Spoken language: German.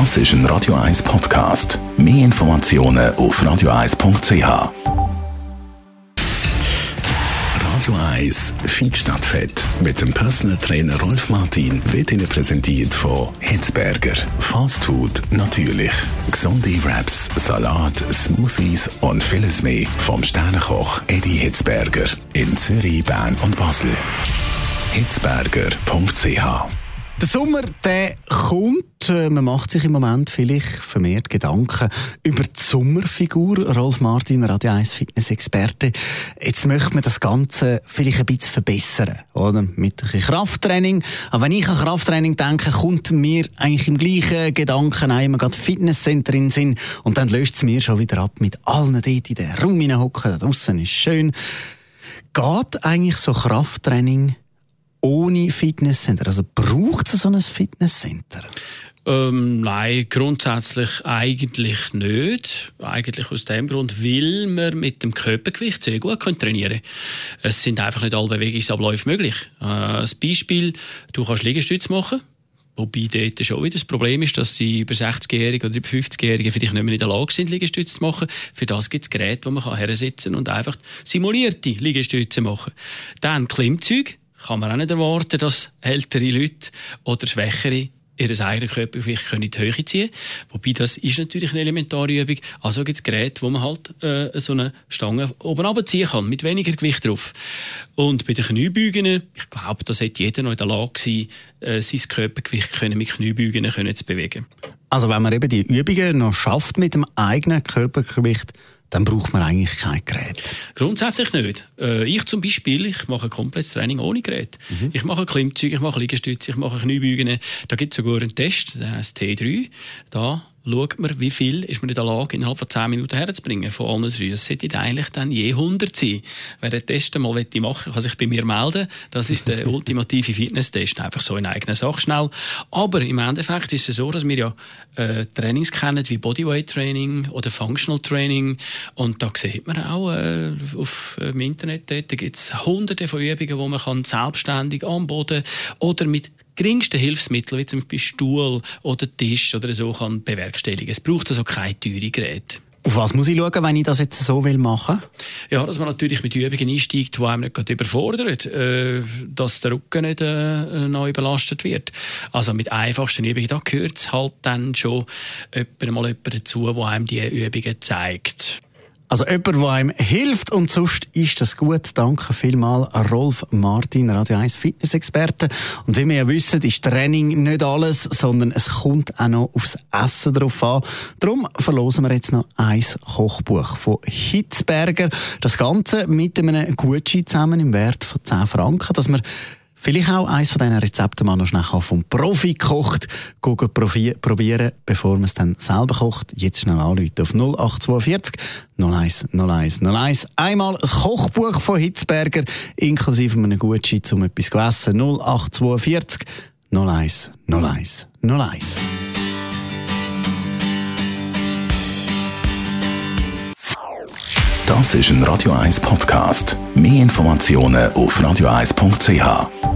Das ist ein Radio 1 Podcast. Mehr Informationen auf radio1.ch. Radio 1 Feed stattfett mit dem Personal Trainer Rolf Martin wird Ihnen präsentiert von Hitzberger. Fast Food natürlich. Gesunde Wraps, Salat, Smoothies und vieles mehr vom Sternenkoch Eddie Hitzberger in Zürich, Bern und Basel. hitzberger.ch der Sommer, der kommt. Äh, man macht sich im Moment vielleicht vermehrt Gedanken über die Sommerfigur. Rolf Martin, Radio 1 Fitness-Experte. Jetzt möchte man das Ganze vielleicht ein bisschen verbessern, oder? Mit ein bisschen Krafttraining. Aber wenn ich an Krafttraining denke, kommt mir eigentlich im gleichen Gedanken einmal gerade Fitnesscenter in den Sinn. Und dann löst es mir schon wieder ab mit allen dort in den Raum hocken. Da draussen ist schön. Geht eigentlich so Krafttraining ohne Fitnesscenter? Also braucht es so ein Fitnesscenter? Ähm, nein, grundsätzlich eigentlich nicht. Eigentlich aus dem Grund, weil man mit dem Körpergewicht sehr gut trainieren kann. Es sind einfach nicht alle Bewegungsabläufe möglich. Äh, Beispiel, du kannst Liegestütze machen. Wobei dort schon wieder das Problem ist, dass die über 60-Jährigen oder über 50-Jährigen vielleicht nicht mehr in der Lage sind, Liegestütze zu machen. Für das gibt es Geräte, wo man kann und einfach simulierte Liegestütze machen. Dann Klimmzüge kann man auch nicht erwarten, dass ältere Leute oder Schwächere ihr eigenes Körpergewicht in die Höhe ziehen können. Wobei, das ist natürlich eine elementare Übung. Also gibt es Geräte, wo man halt äh, so eine Stange oben runterziehen kann, mit weniger Gewicht drauf. Und bei den Kniebeugen, ich glaube, das hätte jeder noch in der Lage sein, äh, sein Körpergewicht können mit Kniebeugen können zu bewegen. Also wenn man eben die Übungen noch schafft mit dem eigenen Körpergewicht, dann braucht man eigentlich kein Gerät. Grundsätzlich nicht. Äh, ich zum Beispiel, ich mache ein komplettes Training ohne Gerät. Mhm. Ich mache Klimmzüge, ich mache Liegestütze, ich mache Kniebeugen. Da gibt es sogar einen Test, der heißt T3. Da schaut man, wie viel ist man in der Lage, innerhalb von 10 Minuten herzubringen von allen drei. Es sollte eigentlich dann je 100 sein. Wer den Test mal machen möchte, kann sich bei mir melden. Das ist der ultimative Fitness-Test. Einfach so in eigener Sache schnell. Aber im Endeffekt ist es so, dass wir ja äh, Trainings kennen wie Bodyweight-Training oder Functional Training. Und da sieht man auch äh, auf äh, im Internet, dort gibt es hunderte von Übungen, wo man kann selbstständig am Boden oder mit geringsten Hilfsmittel, wie zum Beispiel Stuhl oder Tisch oder so, kann bewerkstelligen. Es braucht also kein teure Gerät. Auf was muss ich schauen, wenn ich das jetzt so will machen? Ja, dass man natürlich mit Übungen einsteigt, die einem nicht gerade überfordert, äh, dass der Rücken nicht äh, neu belastet wird. Also mit einfachsten Übungen, da gehört es halt dann schon jemand, mal jemand dazu, der einem diese Übungen zeigt. Also jemand, der einem hilft und sonst ist das gut. Danke vielmals an Rolf Martin, Radio 1 Fitnessexperte. Und wie wir ja wissen, ist Training nicht alles, sondern es kommt auch noch aufs Essen drauf an. Darum verlosen wir jetzt noch ein Kochbuch von Hitzberger. Das Ganze mit einem Gutschein zusammen im Wert von 10 Franken, dass wir Vielleicht auch eins von diesen Rezepten mal noch schnell vom Profi gekocht probieren, bevor man es dann selber kocht. Jetzt schnell anrufen auf 0842 01 01 01. Einmal ein Kochbuch von Hitzberger, inklusive einem Gutschein zum etwas zu essen. 0842 01 01 01. Das ist ein Radio 1 Podcast. Mehr Informationen auf radio1.ch.